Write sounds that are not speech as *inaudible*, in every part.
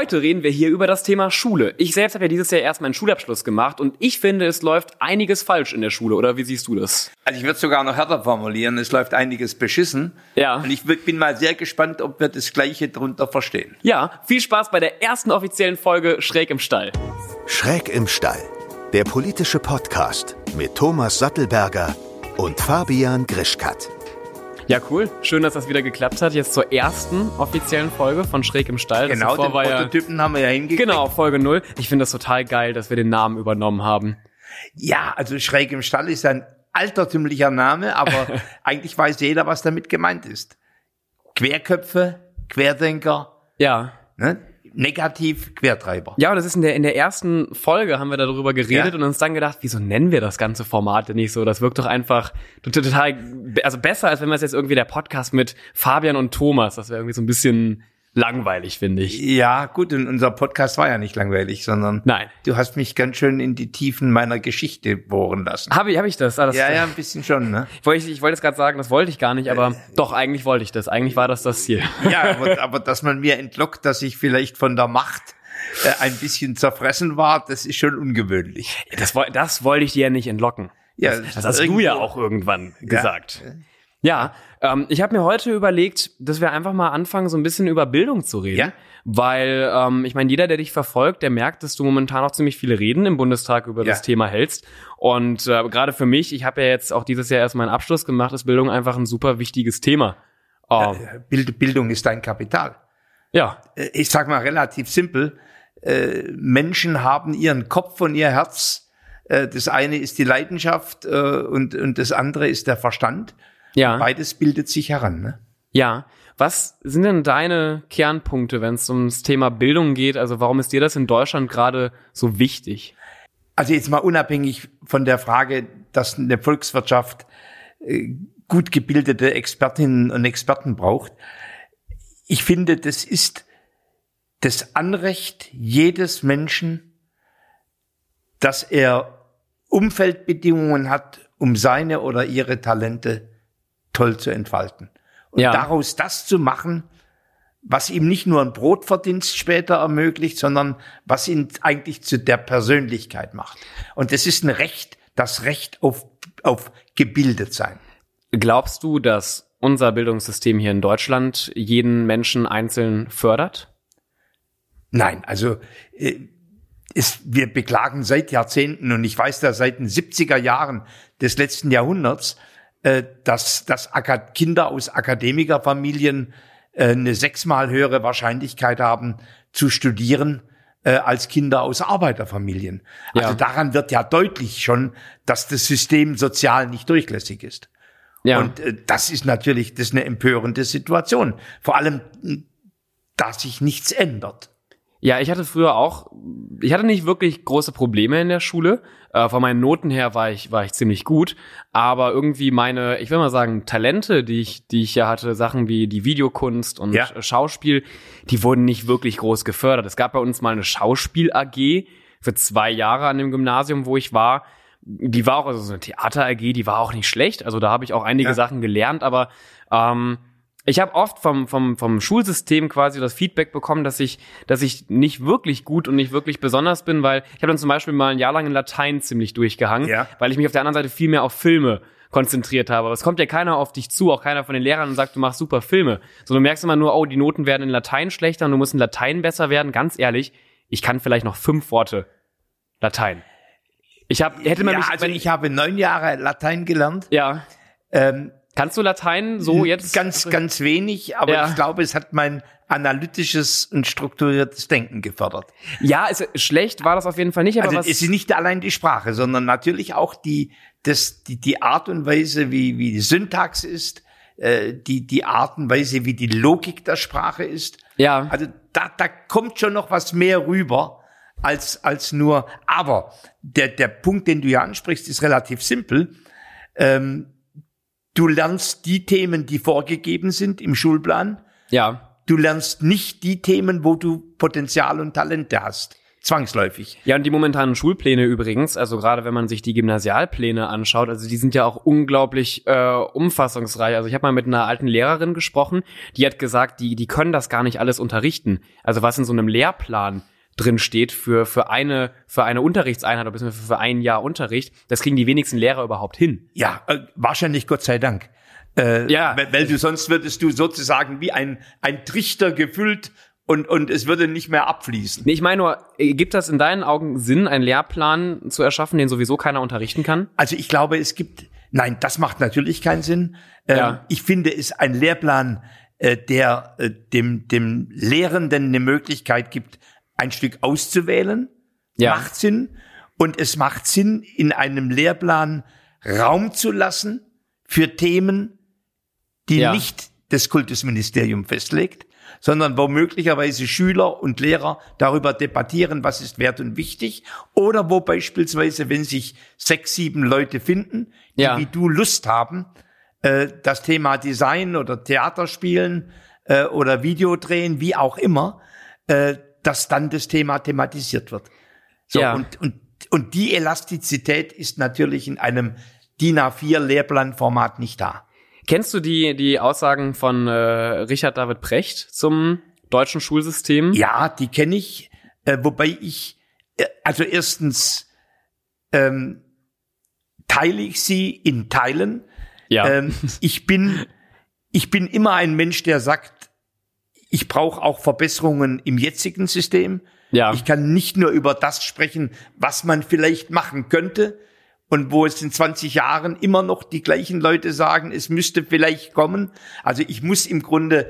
Heute reden wir hier über das Thema Schule. Ich selbst habe ja dieses Jahr erst meinen Schulabschluss gemacht und ich finde, es läuft einiges falsch in der Schule, oder wie siehst du das? Also ich würde es sogar noch härter formulieren, es läuft einiges beschissen. Ja. Und ich bin mal sehr gespannt, ob wir das Gleiche drunter verstehen. Ja, viel Spaß bei der ersten offiziellen Folge Schräg im Stall. Schräg im Stall, der politische Podcast mit Thomas Sattelberger und Fabian Grischkat. Ja, cool. Schön, dass das wieder geklappt hat. Jetzt zur ersten offiziellen Folge von Schräg im Stall. Das Genau, den war ja, Prototypen haben wir ja hingekriegt. Genau, Folge 0. Ich finde das total geil, dass wir den Namen übernommen haben. Ja, also schräg im Stall ist ein altertümlicher Name, aber *laughs* eigentlich weiß jeder, was damit gemeint ist. Querköpfe, Querdenker, Ja. ne? Negativ Quertreiber. Ja, und das ist in der, in der ersten Folge haben wir darüber geredet Ja. und uns dann gedacht, wieso nennen wir das ganze Format denn nicht so? Das wirkt doch einfach total, also besser, als wenn wir es jetzt irgendwie der Podcast mit Fabian und Thomas, das wäre irgendwie so ein bisschen langweilig, finde ich. Ja, gut, und unser Podcast war ja nicht langweilig, sondern Nein. du hast mich ganz schön in die Tiefen meiner Geschichte bohren lassen. Habe ich, hab ich das? Ah, das Ja, ja, ein bisschen schon, ne? Ich wollte, ich wollte es gerade sagen, das wollte ich gar nicht, aber doch, eigentlich wollte ich das. Eigentlich war das das Ziel. Ja, *laughs* aber, aber dass man mir entlockt, dass ich vielleicht von der Macht äh, ein bisschen zerfressen war, das ist schon ungewöhnlich. Das, das wollte ich dir ja nicht entlocken. Ja, Das, das hast du ja auch irgendwann gesagt. Ja, ähm, ich habe mir heute überlegt, dass wir einfach mal anfangen, so ein bisschen über Bildung zu reden. Ja. Weil, ähm, ich meine, jeder, der dich verfolgt, der merkt, dass du momentan auch ziemlich viele Reden im Bundestag über das Ja. Thema hältst. Und äh, gerade für mich, ich habe ja jetzt auch dieses Jahr erst meinen Abschluss gemacht, ist Bildung einfach ein super wichtiges Thema. Ähm, Bild, Bildung ist dein Kapital. ja, Äh, Ich sag mal relativ simpel. Äh, Menschen haben ihren Kopf und ihr Herz. Äh, Das eine ist die Leidenschaft äh, und, und das andere ist der Verstand. Ja. Beides bildet sich heran. Ne? Ja, was sind denn deine Kernpunkte, wenn es ums Thema Bildung geht? Also warum ist dir das in Deutschland gerade so wichtig? Also jetzt mal unabhängig von der Frage, dass eine Volkswirtschaft äh, gut gebildete Expertinnen und Experten braucht. Ich finde, das ist das Anrecht jedes Menschen, dass er Umfeldbedingungen hat, um seine oder ihre Talente toll zu entfalten. Und Ja. daraus das zu machen, was ihm nicht nur ein Brotverdienst später ermöglicht, sondern was ihn eigentlich zu der Persönlichkeit macht. Und das ist ein Recht, das Recht auf, auf gebildet sein. Glaubst du, dass unser Bildungssystem hier in Deutschland jeden Menschen einzeln fördert? Nein, also äh, ist, wir beklagen seit Jahrzehnten und ich weiß da seit den 70er Jahren des letzten Jahrhunderts, äh, dass, dass Aka- Kinder aus Akademikerfamilien äh, eine sechsmal höhere Wahrscheinlichkeit haben zu studieren äh, als Kinder aus Arbeiterfamilien. Ja. Also daran wird ja deutlich schon, dass das System sozial nicht durchlässig ist. Ja. Und äh, das ist natürlich, das ist eine empörende Situation. Vor allem, da sich nichts ändert. Ja, ich hatte früher auch, ich hatte nicht wirklich große Probleme in der Schule. Äh, von meinen Noten her war ich, war ich ziemlich gut. Aber irgendwie meine, ich will mal sagen, Talente, die ich, die ich ja hatte, Sachen wie die Videokunst und Ja. Schauspiel, die wurden nicht wirklich groß gefördert. Es gab bei uns mal eine Schauspiel-AG für zwei Jahre an dem Gymnasium, wo ich war. Die war auch, also so eine Theater-AG, die war auch nicht schlecht. Also da habe ich auch einige Ja. Sachen gelernt, aber ähm, ich habe oft vom, vom, vom Schulsystem quasi das Feedback bekommen, dass ich, dass ich nicht wirklich gut und nicht wirklich besonders bin, weil ich habe dann zum Beispiel mal ein Jahr lang in Latein ziemlich durchgehangen, Ja. weil ich mich auf der anderen Seite viel mehr auf Filme konzentriert habe. Aber es kommt ja keiner auf dich zu, auch keiner von den Lehrern und sagt, du machst super Filme. So, du merkst immer nur, oh, die Noten werden in Latein schlechter und du musst in Latein besser werden. Ganz ehrlich, ich kann vielleicht noch fünf Worte Latein. Ich hab, hätte man ja, mich, also ich habe neun Jahre Latein gelernt. ja, Ähm, kannst du Latein so jetzt? Ganz, ganz wenig, aber Ja. ich glaube, es hat mein analytisches und strukturiertes Denken gefördert. Ja, ist, schlecht war das auf jeden Fall nicht, aber Also was, es ist nicht allein die Sprache, sondern natürlich auch die, das, die, die Art und Weise, wie, wie die Syntax ist, äh, die, die Art und Weise, wie die Logik der Sprache ist. ja. Also da, da kommt schon noch was mehr rüber als, als nur, aber der, der Punkt, den du ja ansprichst, ist relativ simpel. Ähm, du lernst die Themen, die vorgegeben sind im Schulplan. Ja, Du lernst nicht die Themen, wo du Potenzial und Talente hast. zwangsläufig. Ja, und die momentanen Schulpläne übrigens, also gerade wenn man sich die Gymnasialpläne anschaut, also die sind ja auch unglaublich äh, umfassungsreich. Also ich habe mal mit einer alten Lehrerin gesprochen, die hat gesagt, die, die können das gar nicht alles unterrichten. Also was in so einem Lehrplan drin steht für, für eine, für eine Unterrichtseinheit oder beziehungsweise für ein Jahr Unterricht, das kriegen die wenigsten Lehrer überhaupt hin. Ja, äh, wahrscheinlich Gott sei Dank. Äh, ja. Weil, du sonst würdest du sozusagen wie ein, ein Trichter gefüllt und, und es würde nicht mehr abfließen. Nee, ich meine nur, gibt das in deinen Augen Sinn, einen Lehrplan zu erschaffen, den sowieso keiner unterrichten kann? Also ich glaube, es gibt, nein, das macht natürlich keinen Sinn. Ähm, ja. Ich finde, es ein Lehrplan, äh, der äh, dem, dem Lehrenden eine Möglichkeit gibt, ein Stück auszuwählen, ja. macht Sinn. Und es macht Sinn, in einem Lehrplan Raum zu lassen für Themen, die ja. nicht das Kultusministerium festlegt, sondern wo möglicherweise Schüler und Lehrer darüber debattieren, was ist wert und wichtig, oder wo beispielsweise, wenn sich sechs, sieben Leute finden, die ja. wie du Lust haben, äh, das Thema Design oder Theaterspielen äh, oder Videodrehen, wie auch immer, äh, dass dann das Thema thematisiert wird. So, ja. und, und, und die Elastizität ist natürlich in einem DIN A4 Lehrplanformat nicht da. Kennst du die, die Aussagen von äh, Richard David Precht zum deutschen Schulsystem? Ja, die kenne ich, äh, wobei ich, äh, also erstens ähm, teile ich sie in Teilen. Ja. Ähm, ich bin, ich bin immer ein Mensch, der sagt, ich brauche auch Verbesserungen im jetzigen System. Ja. Ich kann nicht nur über das sprechen, was man vielleicht machen könnte, und wo es in 20 Jahren immer noch die gleichen Leute sagen, es müsste vielleicht kommen. Also ich muss im Grunde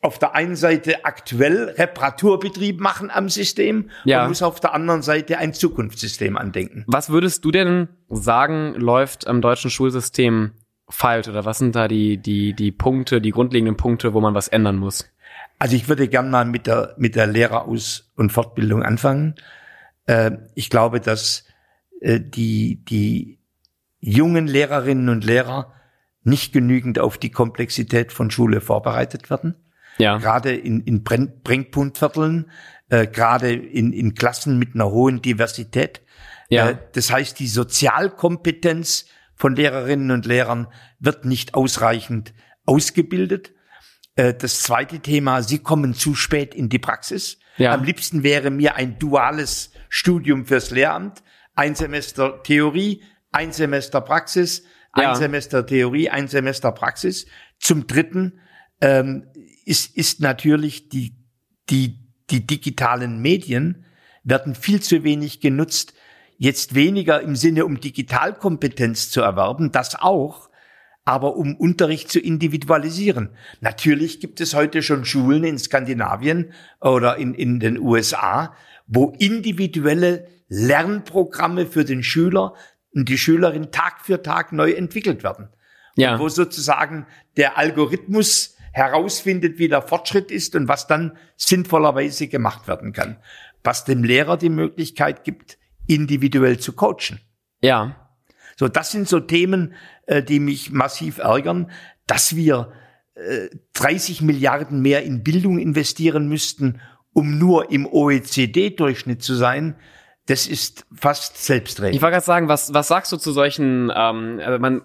auf der einen Seite aktuell Reparaturbetrieb machen am System ja. und muss auf der anderen Seite ein Zukunftssystem andenken. Was würdest du denn sagen, läuft am deutschen Schulsystem falsch oder was sind da die, die, die Punkte, die grundlegenden Punkte, wo man was ändern muss? Also ich würde gern mal mit der, mit der Lehreraus- und Fortbildung anfangen. Äh, ich glaube, dass äh, die, die jungen Lehrerinnen und Lehrer nicht genügend auf die Komplexität von Schule vorbereitet werden. Ja. Gerade in, in Brennpunktvierteln, äh, gerade in, in Klassen mit einer hohen Diversität. Ja. Äh, das heißt, die Sozialkompetenz von Lehrerinnen und Lehrern wird nicht ausreichend ausgebildet. Äh, das zweite Thema, sie kommen zu spät in die Praxis. Ja. Am liebsten wäre mir ein duales Studium fürs Lehramt ein Semester Theorie, ein Semester Praxis, ein ja. Semester Theorie, ein Semester Praxis. Zum Dritten ähm, ist, ist natürlich die, die, die digitalen Medien werden viel zu wenig genutzt. Jetzt weniger im Sinne, um Digitalkompetenz zu erwerben, das auch, aber um Unterricht zu individualisieren. Natürlich gibt es heute schon Schulen in Skandinavien oder in, in den USA, wo individuelle Lernprogramme für den Schüler und die Schülerin Tag für Tag neu entwickelt werden. Ja. Und wo sozusagen der Algorithmus herausfindet, wie der Fortschritt ist und was dann sinnvollerweise gemacht werden kann. Was dem Lehrer die Möglichkeit gibt, individuell zu coachen. Ja. So, das sind so Themen, äh, die mich massiv ärgern, dass wir 30 äh, Milliarden mehr in Bildung investieren müssten, um nur im OECD-Durchschnitt zu sein das ist fast selbstredend. Ich wollte gerade sagen, was, was sagst du zu solchen, ähm, also man,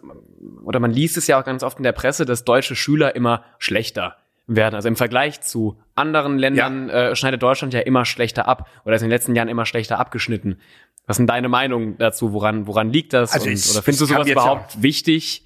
oder man liest es ja auch ganz oft in der Presse, dass deutsche Schüler immer schlechter werden. Also im Vergleich zu anderen Ländern ja. äh, schneidet Deutschland ja immer schlechter ab oder ist in den letzten Jahren immer schlechter abgeschnitten. Was sind deine Meinungen dazu? Woran, woran liegt das? Also Und, es, oder findest du sowas überhaupt auch, wichtig?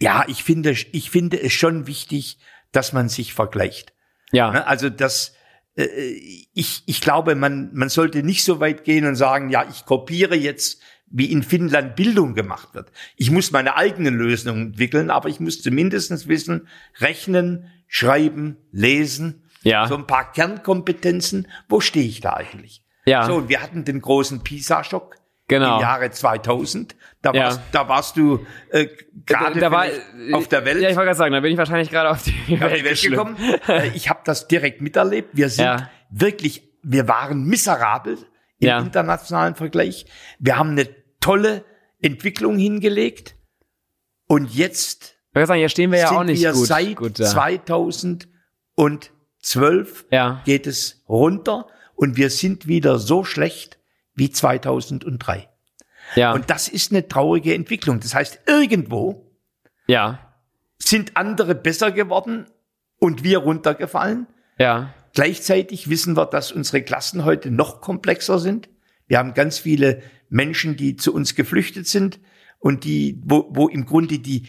Ja, ich finde, ich finde es schon wichtig, dass man sich vergleicht. Ja. Ne, also, dass, äh, ich, ich glaube, man, man sollte nicht so weit gehen und sagen, ja, ich kopiere jetzt, wie in Finnland Bildung gemacht wird. Ich muss meine eigenen Lösungen entwickeln, aber ich muss zumindest wissen, rechnen, schreiben, lesen, ja. so ein paar Kernkompetenzen, wo stehe ich da eigentlich? Ja. So, wir hatten den großen PISA-Schock genau. im Jahre 2000. Da, ja. warst, da warst du äh, gerade da, war, auf der Welt. Ja, ich wollte gerade sagen, da bin ich wahrscheinlich gerade auf die Welt, Welt gekommen. Äh, ich habe das direkt miterlebt. Wir sind ja. wirklich, wir waren miserabel im ja. internationalen Vergleich. Wir haben eine tolle Entwicklung hingelegt. Und jetzt ich sagen, hier stehen wir ja auch nicht wir gut. Seit gut, ja. 2012 ja. geht es runter. Und wir sind wieder so schlecht wie 2003. Ja. Und das ist eine traurige Entwicklung. Das heißt, irgendwo ja. sind andere besser geworden und wir runtergefallen. Ja. Gleichzeitig wissen wir, dass unsere Klassen heute noch komplexer sind. Wir haben ganz viele Menschen, die zu uns geflüchtet sind und die, wo, wo im Grunde die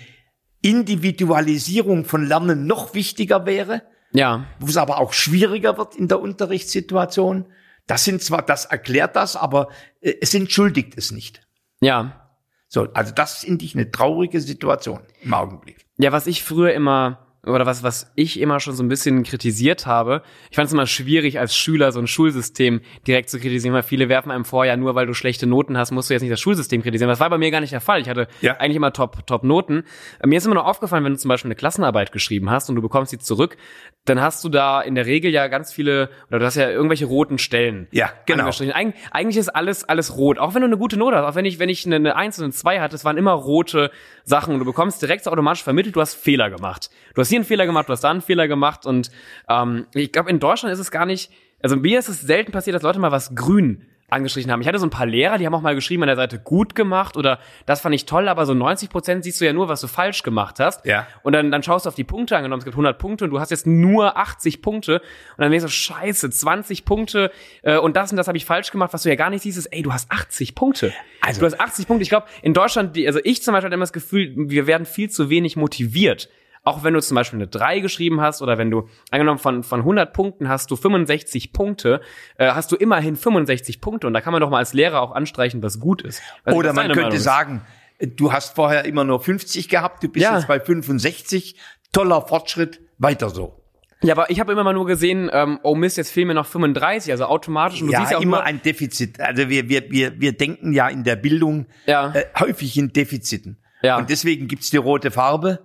Individualisierung von Lernen noch wichtiger wäre, Ja. wo es aber auch schwieriger wird in der Unterrichtssituation. Das sind zwar, das erklärt das, aber äh, es entschuldigt es nicht. Ja. So, also das finde ich eine traurige Situation im Augenblick. Ja, was ich früher immer oder was, was ich immer schon so ein bisschen kritisiert habe. Ich fand es immer schwierig, als Schüler so ein Schulsystem direkt zu kritisieren, weil viele werfen einem vor, ja, nur weil du schlechte Noten hast, musst du jetzt nicht das Schulsystem kritisieren. Das war bei mir gar nicht der Fall. Ich hatte Ja. eigentlich immer top, top Noten. Mir ist immer nur aufgefallen, wenn du zum Beispiel eine Klassenarbeit geschrieben hast und du bekommst sie zurück, dann hast du da in der Regel ja ganz viele, oder du hast ja irgendwelche roten Stellen. Ja, genau. Eig eigentlich ist alles, alles rot. Auch wenn du eine gute Note hast, auch wenn ich, wenn ich eine, eine 1 und eine 2 hatte, es waren immer rote Sachen und du bekommst direkt automatisch vermittelt, du hast Fehler gemacht. Du hast hier einen Fehler gemacht, du hast da einen Fehler gemacht und ähm, ich glaube, in Deutschland ist es gar nicht, also mir ist es selten passiert, dass Leute mal was grün angestrichen haben. Ich hatte so ein paar Lehrer, die haben auch mal geschrieben an der Seite gut gemacht oder das fand ich toll, aber so 90 Prozent siehst du ja nur, was du falsch gemacht hast. Ja. Und dann, dann schaust du auf die Punkte, angenommen, es gibt 100 Punkte und du hast jetzt nur 80 Punkte und dann denkst du, scheiße, 20 Punkte äh, und das und das habe ich falsch gemacht, was du ja gar nicht siehst, ist, ey, du hast 80 Punkte. Also- du hast 80 Punkte. Ich glaube, in Deutschland, die, also ich zum Beispiel hatte immer das Gefühl, wir werden viel zu wenig motiviert. Auch wenn du zum Beispiel eine 3 geschrieben hast oder wenn du, angenommen von, von 100 Punkten hast du 65 Punkte, äh, hast du immerhin 65 Punkte und da kann man doch mal als Lehrer auch anstreichen, was gut ist. Nicht, Oder was man könnte Meinung sagen, du hast vorher immer nur 50 gehabt, du bist Ja. jetzt bei 65, toller Fortschritt, weiter so. Ja, aber ich habe immer mal nur gesehen, ähm, oh Mist, jetzt fehlen mir noch 35, also automatisch. Und du ja, siehst ja auch immer nur, ein Defizit. Also wir, wir, wir, wir denken ja in der Bildung Ja. äh, häufig in Defiziten. Ja. Und deswegen gibt's die rote Farbe.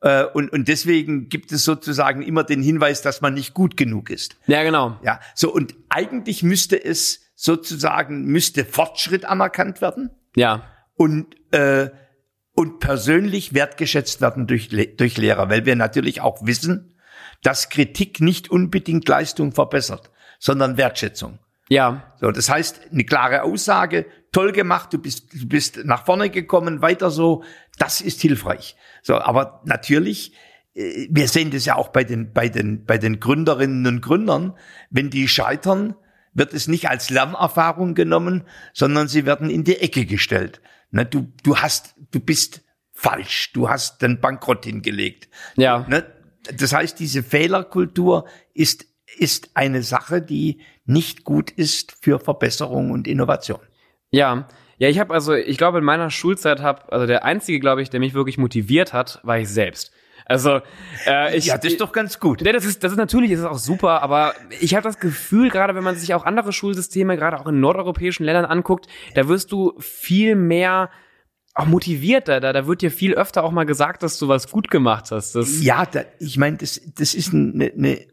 Äh, und, und deswegen gibt es sozusagen immer den Hinweis, dass man nicht gut genug ist. Ja, genau. Ja, so und eigentlich müsste es sozusagen, müsste Fortschritt anerkannt werden Ja. und, äh, und persönlich wertgeschätzt werden durch, durch Lehrer, weil wir natürlich auch wissen, dass Kritik nicht unbedingt Leistung verbessert, sondern Wertschätzung. Ja. So, das heißt, eine klare Aussage, toll gemacht, du bist, du bist nach vorne gekommen, weiter so, das ist hilfreich. So, aber natürlich, äh, wir sehen das ja auch bei den, bei den, bei den Gründerinnen und Gründern, wenn die scheitern, wird es nicht als Lernerfahrung genommen, sondern sie werden in die Ecke gestellt. Ne, du, du hast, du bist falsch, du hast den Bankrott hingelegt. Ja. Ne? Das heißt, diese Fehlerkultur ist, ist eine Sache, die nicht gut ist für Verbesserung und Innovation. Ja. Ja, ich habe also, ich glaube, in meiner Schulzeit habe, also der einzige, glaube ich, der mich wirklich motiviert hat, war ich selbst. Also, äh, ich, ja, das ist doch ganz gut. Ja, das ist, das ist natürlich, ist es auch super, aber ich habe das Gefühl, gerade wenn man sich auch andere Schulsysteme, gerade auch in nordeuropäischen Ländern anguckt, da wirst du viel mehr auch motivierter. Da, da wird dir viel öfter auch mal gesagt, dass du was gut gemacht hast. Das, Ja, da, ich meine, das, das ist ein, eine,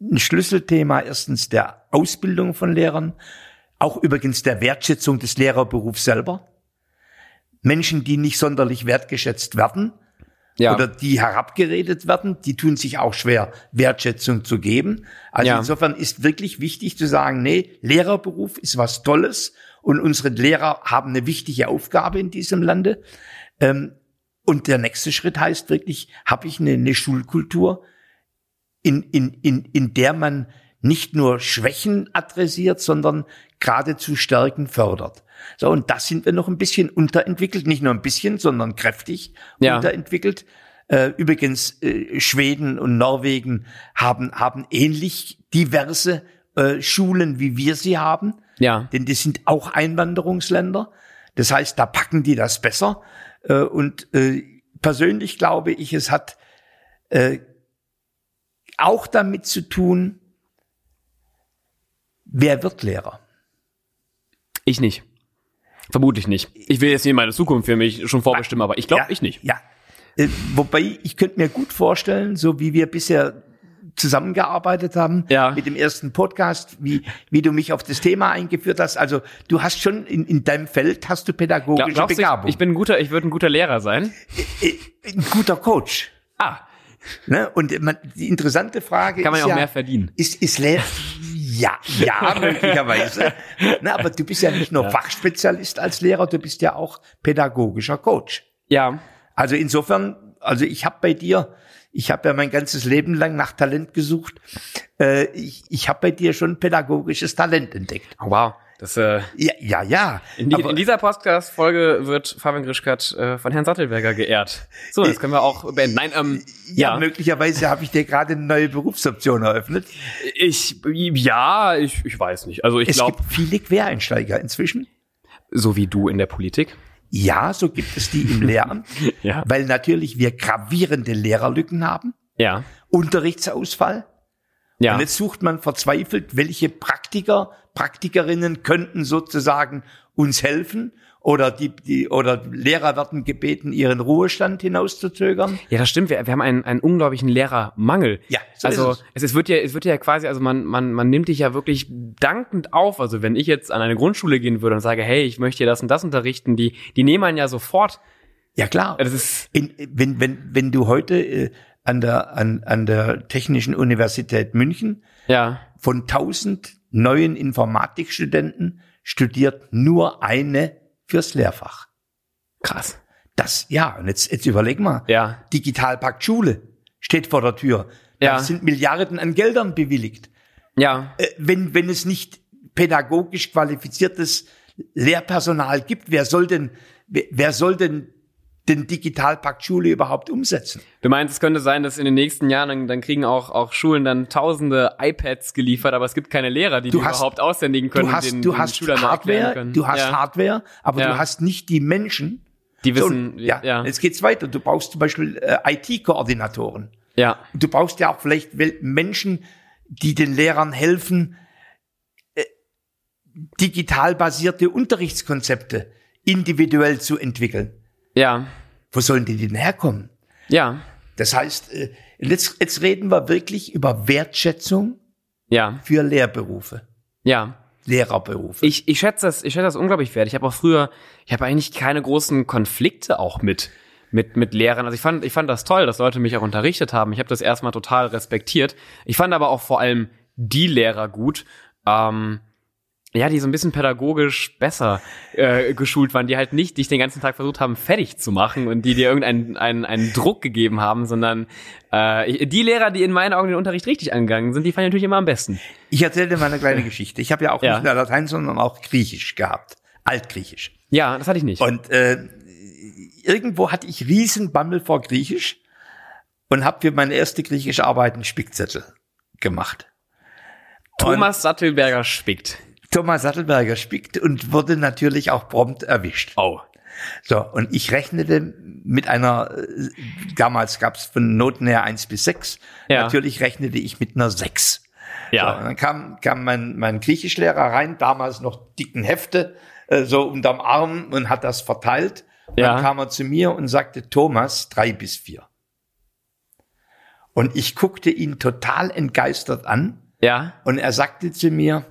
ein Schlüsselthema erstens der Ausbildung von Lehrern, auch übrigens der Wertschätzung des Lehrerberufs selber. Menschen, die nicht sonderlich wertgeschätzt werden, ja. oder die herabgeredet werden, die tun sich auch schwer, Wertschätzung zu geben. Also Ja. insofern ist wirklich wichtig zu sagen, nee, Lehrerberuf ist was Tolles und unsere Lehrer haben eine wichtige Aufgabe in diesem Lande. Ähm, und der nächste Schritt heißt wirklich, habe ich eine, eine Schulkultur, in, in, in, in der man nicht nur Schwächen adressiert, sondern geradezu Stärken fördert. So, und das sind wir noch ein bisschen unterentwickelt, nicht nur ein bisschen, sondern kräftig Ja. unterentwickelt. Äh, übrigens, äh, Schweden und Norwegen haben, haben ähnlich diverse äh, Schulen, wie wir sie haben, ja. denn die sind auch Einwanderungsländer. Das heißt, da packen die das besser. Äh, und äh, persönlich glaube ich, es hat äh, auch damit zu tun, wer wird Lehrer? Ich nicht. Vermutlich nicht. Ich will jetzt nicht meine Zukunft für mich schon vorbestimmen, aber ich glaube, ja, ich nicht. Ja. Äh, wobei, ich könnte mir gut vorstellen, so wie wir bisher zusammengearbeitet haben Ja. mit dem ersten Podcast, wie, wie du mich auf das Thema eingeführt hast. Also du hast schon in, in deinem Feld hast du pädagogische Glaub, Begabung. ich, ich bin ein guter, ich würde ein guter Lehrer sein? Äh, ein guter Coach. Ah, Ne? Und man, die interessante Frage kann man ist ja auch mehr verdienen. ist, ist Lehrer, Ja, ja, *laughs* möglicherweise. Na, aber du bist ja nicht nur Fachspezialist als Lehrer, du bist ja auch pädagogischer Coach. Ja. Also insofern, also ich habe bei dir, ich habe ja mein ganzes Leben lang nach Talent gesucht. Äh, ich ich habe bei dir schon pädagogisches Talent entdeckt. Wow. Das, äh, Ja, ja, ja. in, die, in dieser Podcast-Folge wird Fabian Grischkat äh, von Herrn Sattelberger geehrt. So, das können wir auch beenden. Nein, ähm, ja, ja. möglicherweise habe ich dir gerade eine neue Berufsoption eröffnet. Ich, ja, ich, ich weiß nicht. Also ich Es glaube, gibt viele Quereinsteiger inzwischen. so wie du in der Politik. Ja, so gibt es die im *laughs* Lehramt, Ja. weil natürlich wir gravierende Lehrerlücken haben, Ja. Unterrichtsausfall. Ja. Und jetzt sucht man verzweifelt, welche Praktiker, Praktikerinnen könnten sozusagen uns helfen oder die, die oder Lehrer werden gebeten, ihren Ruhestand hinauszuzögern. Ja, das stimmt. Wir, wir haben einen, einen unglaublichen Lehrermangel. Ja, so also ist es. Es, wird ja, es wird ja quasi, also man, man, man nimmt dich ja wirklich dankend auf. Also wenn ich jetzt an eine Grundschule gehen würde und sage, hey, ich möchte hier das und das unterrichten, die, die nehmen einen ja sofort. Ja klar. Das ist In, wenn, wenn, wenn du heute äh, an der, an, an der Technischen Universität München ja, von 1000 neuen Informatikstudenten studiert nur eine fürs Lehrfach. krass. Das, ja, und jetzt, jetzt überleg mal. Ja. Digitalpakt Schule steht vor der Tür. Da Ja. sind Milliarden an Geldern bewilligt. Ja, Äh, wenn, wenn es nicht pädagogisch qualifiziertes Lehrpersonal gibt, wer soll denn, wer soll denn den Digitalpakt Schule überhaupt umsetzen? du meinst, es könnte sein, dass in den nächsten Jahren, dann, dann kriegen auch, auch Schulen dann tausende iPads geliefert, aber es gibt keine Lehrer, die Du die hast- überhaupt aushändigen können. Du hast, den, du hast Hardware, du hast ja. Hardware, aber Ja. du hast nicht die Menschen. Die So, wissen, ja, ja, jetzt geht's weiter. Du brauchst zum Beispiel äh, IT-Koordinatoren. ja, Du brauchst ja auch vielleicht Menschen, die den Lehrern helfen, äh, digital basierte Unterrichtskonzepte individuell zu entwickeln. Ja, Wo sollen die denn herkommen? ja, Das heißt, äh, jetzt, jetzt reden wir wirklich über Wertschätzung ja, für Lehrberufe, ja. Lehrerberufe. Ich, ich schätze das, ich schätze das unglaublich wert. Ich habe auch früher, ich habe eigentlich keine großen Konflikte auch mit mit mit Lehrern. Also ich fand ich fand das toll, dass Leute mich auch unterrichtet haben. Ich habe das erstmal total respektiert. Ich fand aber auch vor allem die Lehrer gut. Ähm, ja, die so ein bisschen pädagogisch besser äh, geschult waren, die halt nicht dich den ganzen Tag versucht haben, fertig zu machen und die dir irgendeinen einen, einen Druck gegeben haben, sondern äh, die Lehrer, die in meinen Augen den Unterricht richtig angegangen sind, die fand ich natürlich immer am besten. Ich erzähle dir mal eine kleine Geschichte. Ich habe ja auch Ja. nicht nur Latein, sondern auch Griechisch gehabt. Altgriechisch. Ja, das hatte ich nicht. Und äh, irgendwo hatte ich Riesenbammel vor Griechisch und habe für meine erste griechische Arbeit einen Spickzettel gemacht. Thomas Sattelberger spickt. Thomas Sattelberger spickt und wurde natürlich auch prompt erwischt. Oh. So, und ich rechnete mit einer, äh, damals gab es von Noten her eins bis sechs. Ja. Natürlich rechnete ich mit einer sechs. Ja. So, dann kam, kam mein, mein Griechischlehrer rein, damals noch dicken Hefte, äh, so unterm Arm und hat das verteilt. Ja. Dann kam er zu mir und sagte, Thomas, drei bis vier. Und ich guckte ihn total entgeistert an Ja. und er sagte zu mir,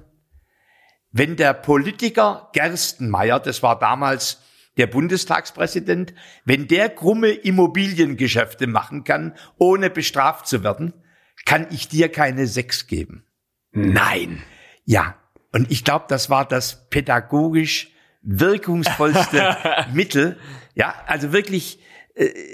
wenn der Politiker Gerstenmeier, das war damals der Bundestagspräsident, wenn der krumme Immobiliengeschäfte machen kann, ohne bestraft zu werden, kann ich dir keine Sechs geben. Nein. Ja, und ich glaube, das war das pädagogisch wirkungsvollste *laughs* Mittel. Ja, also wirklich,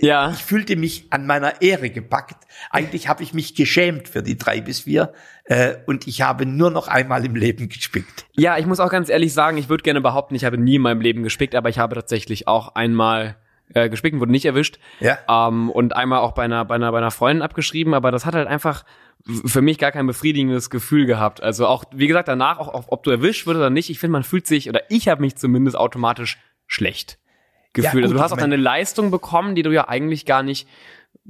Ja. ich fühlte mich an meiner Ehre gepackt. Eigentlich habe ich mich geschämt für die drei bis vier äh, und ich habe nur noch einmal im Leben gespickt. Ja, ich muss auch ganz ehrlich sagen, ich würde gerne behaupten, ich habe nie in meinem Leben gespickt, aber ich habe tatsächlich auch einmal äh, gespickt und wurde nicht erwischt. Ja. Ähm, und einmal auch bei einer, bei einer, bei einer Freundin abgeschrieben, aber das hat halt einfach für mich gar kein befriedigendes Gefühl gehabt. Also auch, wie gesagt, danach, auch, auch ob du erwischt wirst oder nicht, ich finde, man fühlt sich, oder ich habe mich zumindest automatisch schlecht gefühlt. gut, also du hast auch deine Leistung bekommen, die du ja eigentlich gar nicht,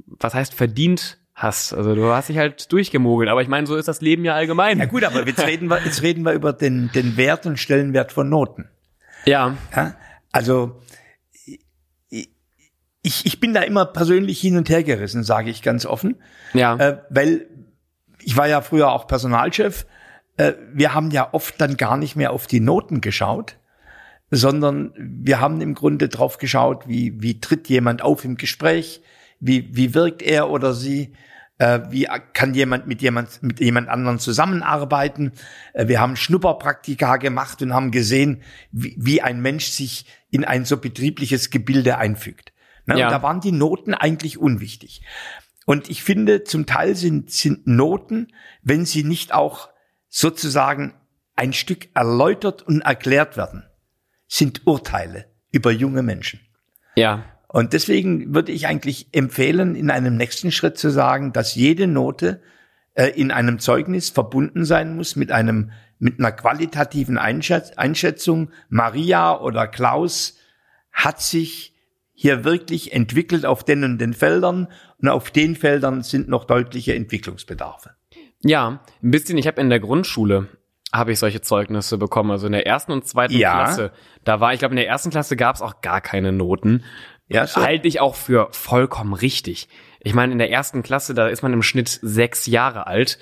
was heißt verdient hast. Also du hast dich halt durchgemogelt. Aber ich meine, so ist das Leben ja allgemein. Ja gut, aber jetzt reden wir, jetzt reden wir über den, den Wert und Stellenwert von Noten. Ja, Ja? Also ich, ich bin da immer persönlich hin und her gerissen, sage ich ganz offen, ja, äh, weil ich war ja früher auch Personalchef. Äh, wir haben ja oft dann gar nicht mehr auf die Noten geschaut, sondern wir haben im Grunde drauf geschaut, wie, wie tritt jemand auf im Gespräch, wie, wie wirkt er oder sie, Äh, wie kann jemand mit jemand mit jemand anderen zusammenarbeiten? Äh, wir haben Schnupperpraktika gemacht und haben gesehen, wie, wie ein Mensch sich in ein so betriebliches Gebilde einfügt. Ne? Ja. Und da waren die Noten eigentlich unwichtig. Und ich finde, zum Teil sind, sind Noten, wenn sie nicht auch sozusagen ein Stück erläutert und erklärt werden, sind Urteile über junge Menschen. Ja. Und deswegen würde ich eigentlich empfehlen, in einem nächsten Schritt zu sagen, dass jede Note äh, in einem Zeugnis verbunden sein muss mit einem mit einer qualitativen Einschätz Einschätzung. Maria oder Klaus hat sich hier wirklich entwickelt auf den und den Feldern und auf den Feldern sind noch deutliche Entwicklungsbedarfe. Ja, ein bisschen. Ich habe in der Grundschule habe ich solche Zeugnisse bekommen, also in der ersten und zweiten Ja. Klasse. Da war, ich glaube, in der ersten Klasse gab es auch gar keine Noten. Ja. Halte ich auch für vollkommen richtig. Ich meine, in der ersten Klasse, da ist man im Schnitt sechs Jahre alt.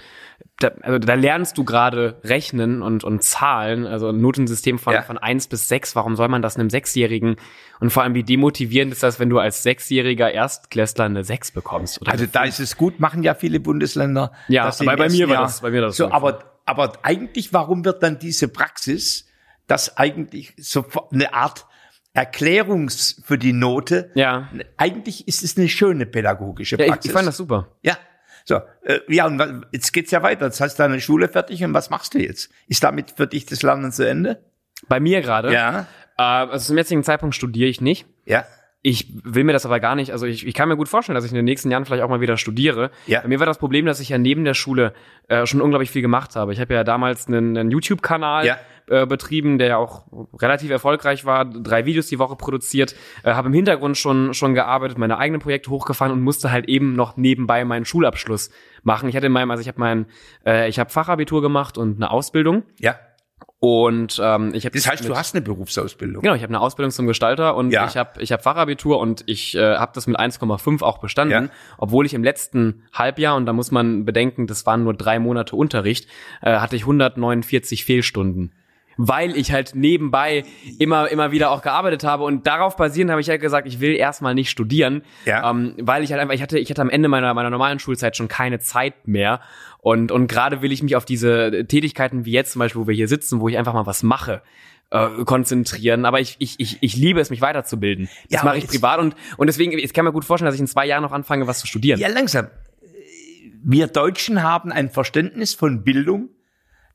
Da, also da lernst du gerade rechnen und, und Zahlen, also ein Notensystem von, Ja. von eins bis sechs. Warum soll man das einem Sechsjährigen? Und vor allem, wie demotivierend ist das, wenn du als Sechsjähriger Erstklässler eine Sechs bekommst? Oder Also da ist es gut, machen ja viele Bundesländer. Ja, aber bei mir war das- bei mir das so. so. Aber, aber eigentlich, warum wird dann diese Praxis, dass eigentlich so eine Art Erklärungs für die Note, Ja. eigentlich ist es eine schöne pädagogische ja, ich, Praxis. ich fand das super. Ja. So, äh, ja, und jetzt geht's ja weiter. Jetzt hast du deine Schule fertig und was machst du jetzt? Ist damit für dich das Lernen zu Ende? Bei mir gerade. Ja. Äh, also zum jetzigen Zeitpunkt studiere ich nicht. Ja. Ich will mir das aber gar nicht, also ich, ich kann mir gut vorstellen, dass ich in den nächsten Jahren vielleicht auch mal wieder studiere. Ja. Bei mir war das Problem, dass ich ja neben der Schule äh, schon unglaublich viel gemacht habe. Ich habe ja damals einen, einen YouTube-Kanal Ja. äh, betrieben, der ja auch relativ erfolgreich war, drei Videos die Woche produziert, äh, habe im Hintergrund schon schon gearbeitet, meine eigenen Projekte hochgefahren und musste halt eben noch nebenbei meinen Schulabschluss machen. Ich hatte in meinem, also ich habe mein, äh, ich habe Fachabitur gemacht und eine Ausbildung Ja. Und ähm, ich habe Das heißt, du hast eine Berufsausbildung. Genau, ich habe eine Ausbildung zum Gestalter und Ja. ich habe ich hab Fachabitur und ich äh, habe das mit 1,5 auch bestanden, Ja. obwohl ich im letzten Halbjahr, und da muss man bedenken, das waren nur drei Monate Unterricht, äh, hatte ich 149 Fehlstunden. Weil ich halt nebenbei immer, immer wieder auch gearbeitet habe und darauf basierend habe ich halt gesagt, ich will erstmal nicht studieren, Ja. ähm, weil ich halt einfach, ich hatte, ich hatte am Ende meiner, meiner normalen Schulzeit schon keine Zeit mehr und, und gerade will ich mich auf diese Tätigkeiten wie jetzt zum Beispiel, wo wir hier sitzen, wo ich einfach mal was mache, äh, konzentrieren. Aber ich, ich, ich, ich liebe es, mich weiterzubilden. Das Ja, mache ich privat und, und deswegen, ich kann mir gut vorstellen, dass ich in zwei Jahren noch anfange, was zu studieren. Ja, langsam. Wir Deutschen haben ein Verständnis von Bildung,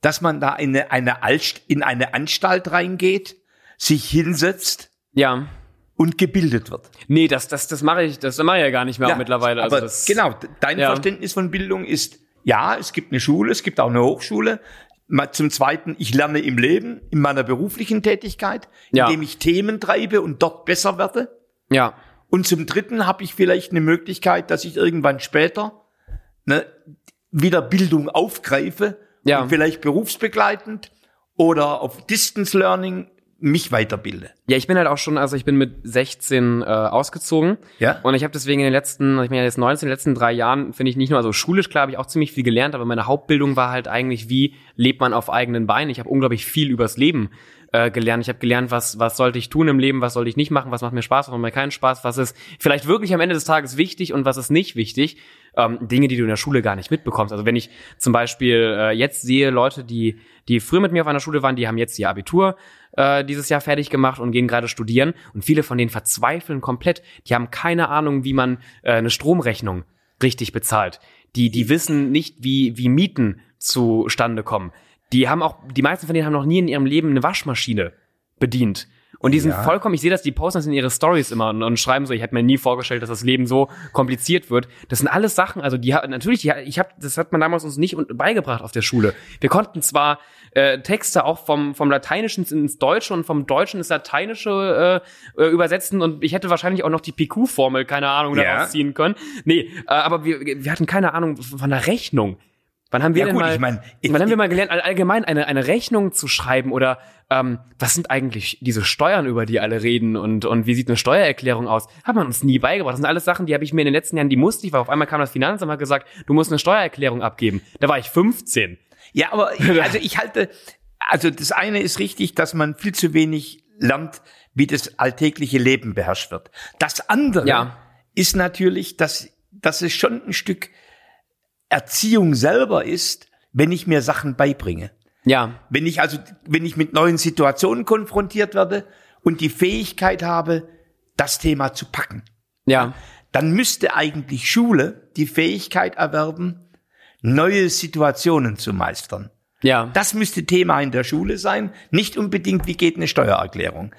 dass man da in eine, eine in eine Anstalt reingeht, sich hinsetzt Ja. und gebildet wird. Nee, das, das, das mache ich, das mache ich ja gar nicht mehr Ja, mittlerweile. Also aber das, genau, dein ja. Verständnis von Bildung ist, ja, es gibt eine Schule, es gibt auch eine Hochschule. Zum Zweiten, ich lerne im Leben, in meiner beruflichen Tätigkeit, Ja. indem ich Themen treibe und dort besser werde. Ja. Und zum Dritten habe ich vielleicht eine Möglichkeit, dass ich irgendwann später ne, wieder Bildung aufgreife Ja. und vielleicht berufsbegleitend oder auf Distance Learning mich weiterbilde. Ja, ich bin halt auch schon, also ich bin mit 16 äh, ausgezogen. Ja. Und ich habe deswegen in den letzten, ich bin ja jetzt 19, in den letzten drei Jahren, finde ich nicht nur, also schulisch klar habe ich auch ziemlich viel gelernt, aber meine Hauptbildung war halt eigentlich, wie lebt man auf eigenen Beinen. Ich habe unglaublich viel übers Leben äh, gelernt. Ich habe gelernt, was, was sollte ich tun im Leben, was sollte ich nicht machen, was macht mir Spaß, was macht mir keinen Spaß, was ist vielleicht wirklich am Ende des Tages wichtig und was ist nicht wichtig. Ähm, Dinge, die du in der Schule gar nicht mitbekommst. Also wenn ich zum Beispiel äh, jetzt sehe, Leute, die, die früher mit mir auf einer Schule waren, die haben jetzt ihr Abitur äh, dieses Jahr fertig gemacht und gehen gerade studieren und viele von denen verzweifeln komplett. Die haben keine Ahnung, wie man äh, eine Stromrechnung richtig bezahlt. Die, die wissen nicht, wie, wie Mieten zustande kommen. Die haben auch, die meisten von denen haben noch nie in ihrem Leben eine Waschmaschine bedient. Und die sind Ja. vollkommen, ich sehe das, die posten das in ihre Stories immer und, und schreiben so, ich hätte mir nie vorgestellt, dass das Leben so kompliziert wird. Das sind alles Sachen, also die natürlich, die, ich habe, das hat man damals uns nicht beigebracht auf der Schule. Wir konnten zwar äh, Texte auch vom vom Lateinischen ins Deutsche und vom Deutschen ins Lateinische äh, äh, übersetzen und ich hätte wahrscheinlich auch noch die PQ-Formel, keine Ahnung, Ja. daraus ziehen können. Nee, äh, aber wir, wir hatten keine Ahnung von der Rechnung. Wann haben wir Ja, denn gut, mal, ich mein, ich- wann haben wir mal gelernt, all- allgemein eine, eine Rechnung zu schreiben oder ähm, was sind eigentlich diese Steuern, über die alle reden und, und wie sieht eine Steuererklärung aus? Hat man uns nie beigebracht. Das sind alles Sachen, die habe ich mir in den letzten Jahren, die musste ich, weil auf einmal kam das Finanzamt und hat gesagt, du musst eine Steuererklärung abgeben. Da war ich 15. Ja, aber *laughs* ich, also ich halte, also das eine ist richtig, dass man viel zu wenig lernt, wie das alltägliche Leben beherrscht wird. Das andere Ja. ist natürlich, dass, dass es schon ein Stück Erziehung selber ist, wenn ich mir Sachen beibringe. Ja, Wenn ich also, wenn ich mit neuen Situationen konfrontiert werde und die Fähigkeit habe, das Thema zu packen, ja, dann müsste eigentlich Schule die Fähigkeit erwerben, neue Situationen zu meistern. ja. Das müsste Thema in der Schule sein, nicht unbedingt, wie geht eine Steuererklärung.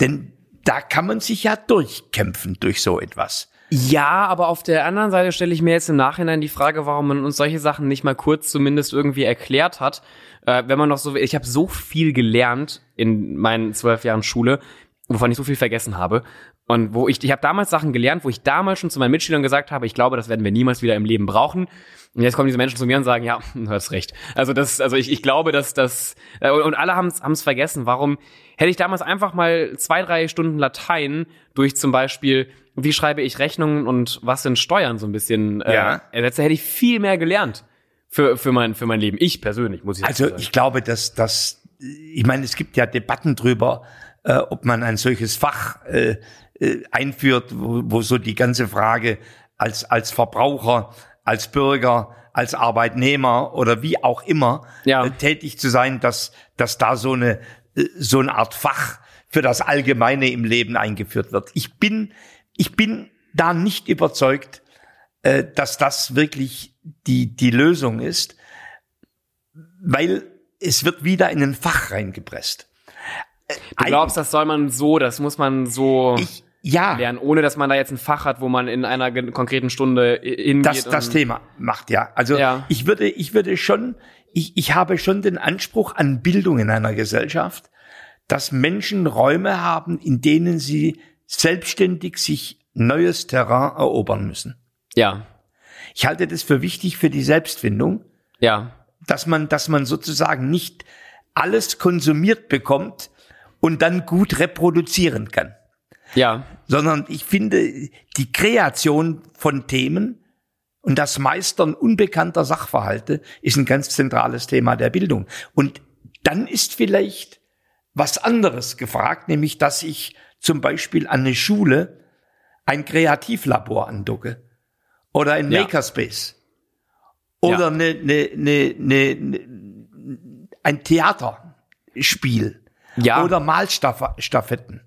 Denn da kann man sich ja durchkämpfen durch so etwas. Ja, aber auf der anderen Seite stelle ich mir jetzt im Nachhinein die Frage, warum man uns solche Sachen nicht mal kurz zumindest irgendwie erklärt hat. Äh, wenn man noch so, ich habe so viel gelernt in meinen zwölf Jahren Schule, wovon ich so viel vergessen habe. Und wo ich, ich habe damals Sachen gelernt, wo ich damals schon zu meinen Mitschülern gesagt habe, ich glaube, das werden wir niemals wieder im Leben brauchen. Und jetzt kommen diese Menschen zu mir und sagen, ja, *laughs* du hast recht. Also das, also ich, ich glaube, dass das äh, und alle haben es vergessen. Warum hätte ich damals einfach mal zwei, drei Stunden Latein durch zum Beispiel, wie schreibe ich Rechnungen und was sind Steuern so ein bisschen äh, Ja. ersetzt, hätte ich viel mehr gelernt für für mein für mein Leben. Ich persönlich muss ich Also sagen. ich glaube, dass das, ich meine, es gibt ja Debatten drüber, äh, ob man ein solches Fach äh, äh, einführt, wo, wo so die ganze Frage als als Verbraucher, als Bürger, als Arbeitnehmer oder wie auch immer Ja. äh, tätig zu sein, dass dass da so eine äh, so eine Art Fach für das Allgemeine im Leben eingeführt wird. Ich bin ich bin da nicht überzeugt, äh, dass das wirklich die die Lösung ist weil es wird wieder in ein Fach reingepresst. du glaubst, das soll man so, das muss man so Ich, ja, lernen, ohne dass man da jetzt ein Fach hat, wo man in einer konkreten Stunde i- hingeht. das, das Thema macht ja. Also Ja. ich würde, ich würde schon, ich, ich habe schon den Anspruch an Bildung in einer Gesellschaft, dass Menschen Räume haben, in denen sie selbstständig sich neues Terrain erobern müssen. Ja, Ich halte das für wichtig für die Selbstfindung, ja, dass man, dass man sozusagen nicht alles konsumiert bekommt und dann gut reproduzieren kann. ja, sondern ich finde, die Kreation von Themen und das Meistern unbekannter Sachverhalte ist ein ganz zentrales Thema der Bildung. Und dann ist vielleicht was anderes gefragt, nämlich, dass ich zum Beispiel an eine Schule ein Kreativlabor andocke oder ein Ja. Makerspace oder Ja. eine, eine, eine, eine, ein Theaterspiel Ja. oder Malstaffetten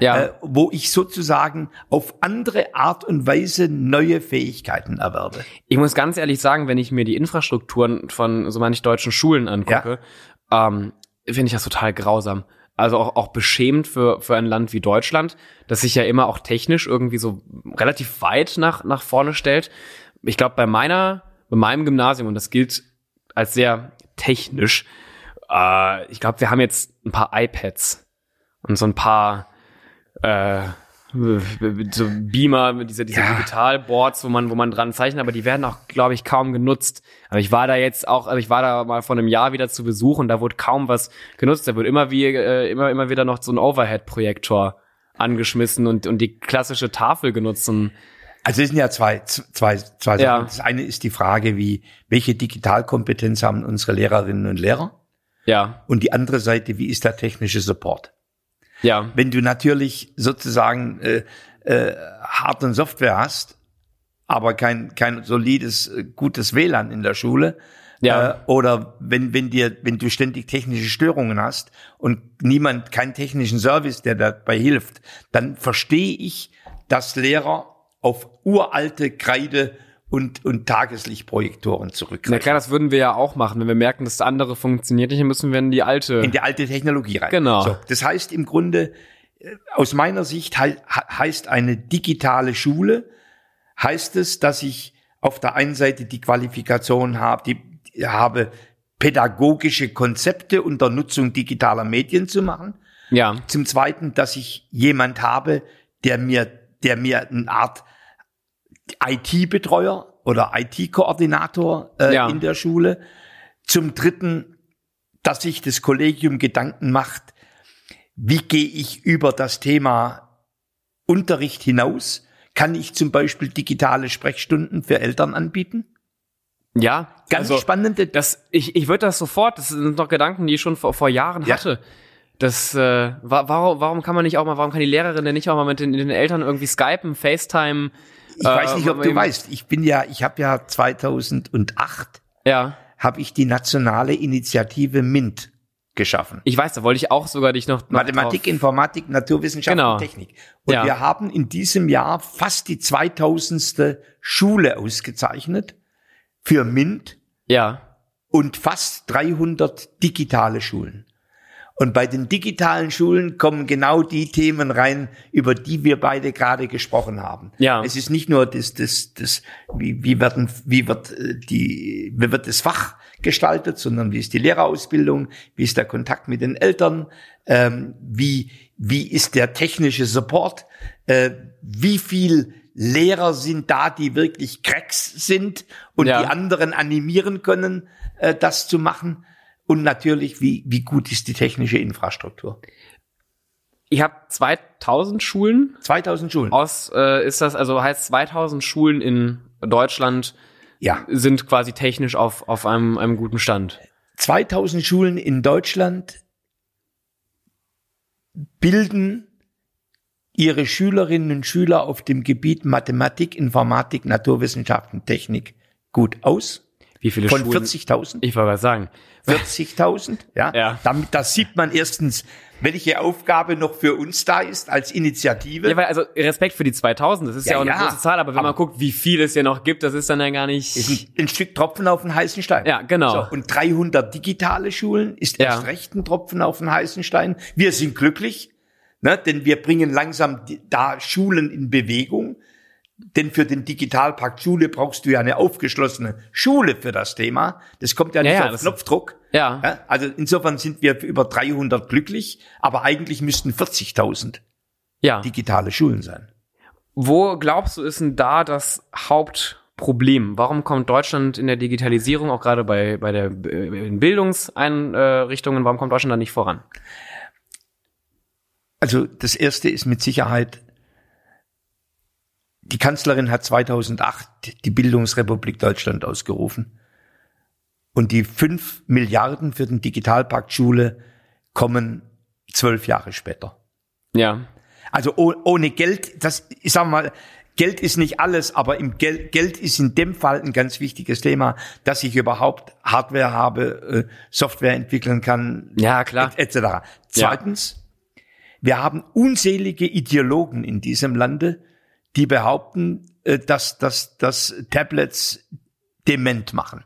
ja. äh, wo ich sozusagen auf andere Art und Weise neue Fähigkeiten erwerbe. Ich muss ganz ehrlich sagen, wenn ich mir die Infrastrukturen von so manch deutschen Schulen angucke, ähm, finde ich das total grausam. Also auch, auch beschämend für, für ein Land wie Deutschland, das sich ja immer auch technisch irgendwie so relativ weit nach, nach vorne stellt. Ich glaube, bei meiner, bei meinem Gymnasium, und das gilt als sehr technisch, äh, ich glaube, wir haben jetzt ein paar iPads und so ein paar äh, so Beamer, diese, diese Ja. Digitalboards, wo man, wo man dran zeichnet, aber die werden auch, glaube ich, kaum genutzt. Aber ich war da jetzt auch, also ich war da mal vor einem Jahr wieder zu Besuch und da wurde kaum was genutzt. Da wird immer wie, äh, immer, immer wieder noch so ein Overhead-Projektor angeschmissen und, und die klassische Tafel genutzt. Und, Also es sind ja zwei, zwei, zwei Sachen. Ja. Das eine ist die Frage, wie, welche Digitalkompetenz haben unsere Lehrerinnen und Lehrer? ja, Und die andere Seite, wie ist der technische Support? Ja, Wenn du natürlich sozusagen äh, äh, Hard- und Software hast, aber kein, kein solides, äh, gutes WLAN in der Schule, Ja. Äh, oder wenn, wenn dir, wenn du ständig technische Störungen hast und niemand, keinen technischen Service, der dabei hilft, dann verstehe ich, dass Lehrer auf uralte Kreide und, und Tageslichtprojektoren Na zurückgreifen. klar, das würden wir ja auch machen. Wenn wir merken, dass das andere funktioniert nicht, dann müssen wir in die alte. in die alte Technologie rein. Genau. So, das heißt im Grunde, äh, aus meiner Sicht he- heißt eine digitale Schule, heißt es, dass ich auf der einen Seite die Qualifikation habe, die habe, pädagogische Konzepte unter Nutzung digitaler Medien zu machen. ja, Zum Zweiten, dass ich jemand habe, der mir, der mir eine Art IT-Betreuer oder IT-Koordinator äh, Ja. in der Schule. Zum Dritten, dass sich das Kollegium Gedanken macht, wie gehe ich über das Thema Unterricht hinaus? Kann ich zum Beispiel digitale Sprechstunden für Eltern anbieten? ja. Ganz also, spannende. Das, ich, ich würde das sofort, das sind doch Gedanken, die ich schon vor, vor Jahren Ja. hatte. Das, äh, wa warum, warum kann man nicht auch mal, warum kann die Lehrerin denn nicht auch mal mit den, den Eltern irgendwie skypen, FaceTime, Ich weiß Äh, nicht, ob du weißt, ich bin ja, ich habe ja 2008 Ja. habe ich die nationale Initiative MINT geschaffen. Ich weiß, da wollte ich auch sogar dich noch, noch Mathematik, Informatik, Naturwissenschaft Genau. und Technik. Und Ja. wir haben in diesem Jahr fast die 2000. Schule ausgezeichnet für MINT Ja. und fast 300 digitale Schulen. Und bei den digitalen Schulen kommen genau die Themen rein, über die wir beide gerade gesprochen haben. Ja. Es ist nicht nur das, das, das, wie, wie werden, wie wird äh, die, wie wird das Fach gestaltet, sondern wie ist die Lehrerausbildung, wie ist der Kontakt mit den Eltern, ähm, wie, wie ist der technische Support, äh, wie viel Lehrer sind da, die wirklich Cracks sind und Ja. die anderen animieren können, äh, das zu machen. Und natürlich, wie, wie gut ist die technische Infrastruktur? Ich habe 2000 Schulen 2000 Schulen. aus, äh, ist das, also heißt 2000 Schulen in Deutschland Ja. sind quasi technisch auf, auf einem, einem guten Stand. 2000 Schulen in Deutschland bilden ihre Schülerinnen und Schüler auf dem Gebiet Mathematik, Informatik, Naturwissenschaften, Technik gut aus. Wie viele Von Schulen? 40.000. Ich wollte gerade sagen. 40.000, *laughs* ja. Ja. Damit, das sieht man erstens, welche Aufgabe noch für uns da ist als Initiative. Ja, weil, also Respekt für die 2000, das ist ja, Ja, auch eine ja. große Zahl, aber wenn man guckt, wie viel es ja noch gibt, das ist dann ja gar nicht. ist ein, ein Stück Tropfen auf den heißen Stein. Ja, genau. So, und 300 digitale Schulen ist Ja. erst recht ein Tropfen auf den heißen Stein. Wir sind glücklich, ne, denn wir bringen langsam da Schulen in Bewegung. Denn für den Digitalpakt Schule brauchst du ja eine aufgeschlossene Schule für das Thema. Das kommt ja nicht Ja, ja, auf Knopfdruck. Ja. Ja, also insofern sind wir für über 300 glücklich, aber eigentlich müssten 40.000 ja. digitale Schulen sein. Wo glaubst du, ist denn da das Hauptproblem? Warum kommt Deutschland in der Digitalisierung, auch gerade bei, bei der äh, in Bildungseinrichtungen, warum kommt Deutschland da nicht voran? Also das erste ist mit Sicherheit, die Kanzlerin hat 2008 die Bildungsrepublik Deutschland ausgerufen. Und die fünf Milliarden für den Digitalpakt Schule kommen zwölf Jahre später. Ja. Also oh, ohne Geld, das, ich sag mal, Geld ist nicht alles, aber im Gel Geld ist in dem Fall ein ganz wichtiges Thema, dass ich überhaupt Hardware habe, äh, Software entwickeln kann, Ja, klar. et- etc. Zweitens, wir haben unzählige Ideologen in diesem Lande, die behaupten, äh, dass, dass, dass Tablets dement machen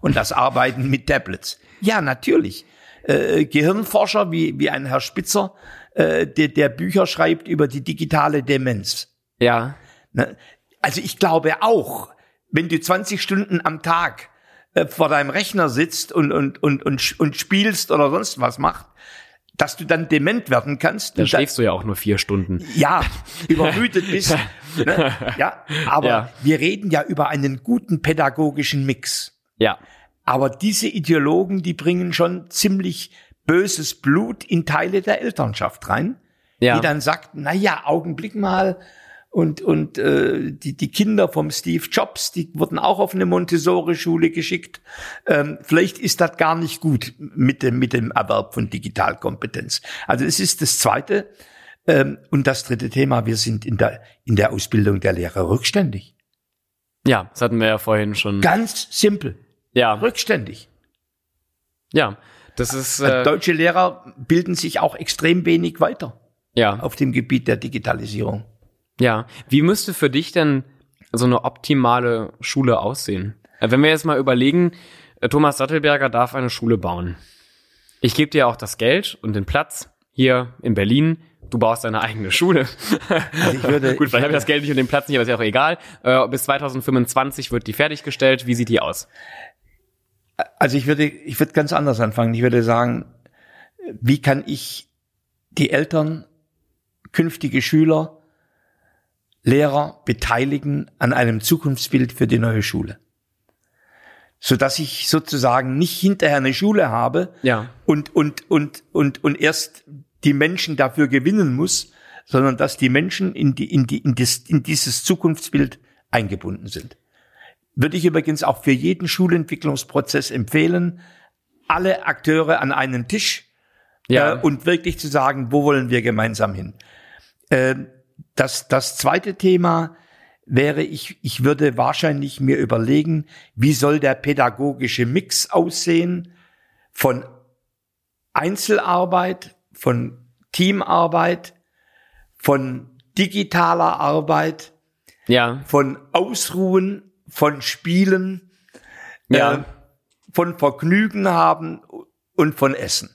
und das *laughs* Arbeiten mit Tablets. Ja, natürlich. Äh, Gehirnforscher wie, wie ein Herr Spitzer, äh, der, der Bücher schreibt über die digitale Demenz. Ja. Ne? Also ich glaube auch, wenn du 20 Stunden am Tag äh, vor deinem Rechner sitzt und, und, und, und, und spielst oder sonst was machst, dass du dann dement werden kannst. Dann schläfst du ja auch nur vier Stunden. ja, übermüdet bist. *laughs* ne? Ja, aber Ja. wir reden ja über einen guten pädagogischen Mix. Ja. Aber diese Ideologen, die bringen schon ziemlich böses Blut in Teile der Elternschaft rein, Ja. die dann sagt, na ja, Augenblick mal. Und, und äh, die, die Kinder vom Steve Jobs, die wurden auch auf eine Montessori-Schule geschickt. Ähm, vielleicht ist das gar nicht gut mit dem, mit dem Erwerb von Digitalkompetenz. Also es ist das Zweite. Ähm, und das dritte Thema, wir sind in der, in der Ausbildung der Lehrer rückständig. Ja, das hatten wir ja vorhin schon. Ganz simpel, Ja. rückständig. Ja. Das ist, Also äh, Deutsche Lehrer bilden sich auch extrem wenig weiter ja. auf dem Gebiet der Digitalisierung. Ja. Wie müsste für dich denn so eine optimale Schule aussehen? Äh, Wenn wir jetzt mal überlegen, äh, Thomas Sattelberger darf eine Schule bauen. Ich gebe dir auch das Geld und den Platz hier in Berlin. Du baust deine eigene Schule. Also ich würde, *laughs* Gut, vielleicht habe ich das Geld nicht und den Platz nicht, aber ist ja auch egal. Äh, bis 2025 wird die fertiggestellt. Wie sieht die aus? also ich würde, ich würde ganz anders anfangen. Ich würde sagen, wie kann ich die Eltern, künftige Schüler, Lehrer beteiligen an einem Zukunftsbild für die neue Schule? So dass ich sozusagen nicht hinterher eine Schule habe, Ja. und, und, und, und, und erst die Menschen dafür gewinnen muss, sondern dass die Menschen in, die, in, die, in, das, in dieses Zukunftsbild eingebunden sind. Würde ich übrigens auch für jeden Schulentwicklungsprozess empfehlen, alle Akteure an einen Tisch Ja. äh, und wirklich zu sagen, wo wollen wir gemeinsam hin. Äh, das, das zweite Thema, wäre ich, ich würde wahrscheinlich mir überlegen, wie soll der pädagogische Mix aussehen von Einzelarbeit, von Teamarbeit, von digitaler Arbeit, Ja. von Ausruhen, von Spielen, Ja. äh, von Vergnügen haben und von Essen.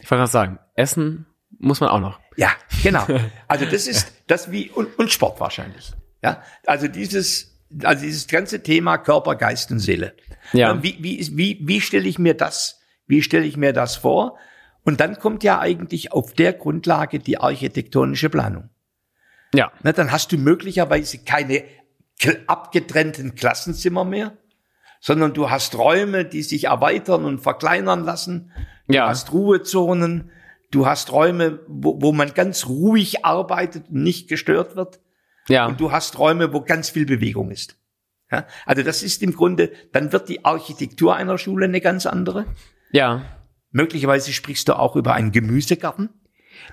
Ich wollte gerade sagen, Essen muss man auch noch. Ja, genau. *laughs* Also das ist das wie und, und Sport wahrscheinlich. Ja, also dieses also dieses ganze Thema Körper, Geist und Seele. Ja. Wie wie ist- wie wie stelle ich mir das? Wie stelle ich mir das vor? Und dann kommt ja eigentlich auf der Grundlage die architektonische Planung. Ja. Na, dann hast du möglicherweise keine abgetrennten Klassenzimmer mehr, sondern du hast Räume, die sich erweitern und verkleinern lassen. Du Ja. hast Ruhezonen, du hast Räume, wo, wo man ganz ruhig arbeitet und nicht gestört wird. Ja. Und du hast Räume, wo ganz viel Bewegung ist. Ja? Also das ist im Grunde, dann wird die Architektur einer Schule eine ganz andere. ja. Möglicherweise sprichst du auch über einen Gemüsegarten.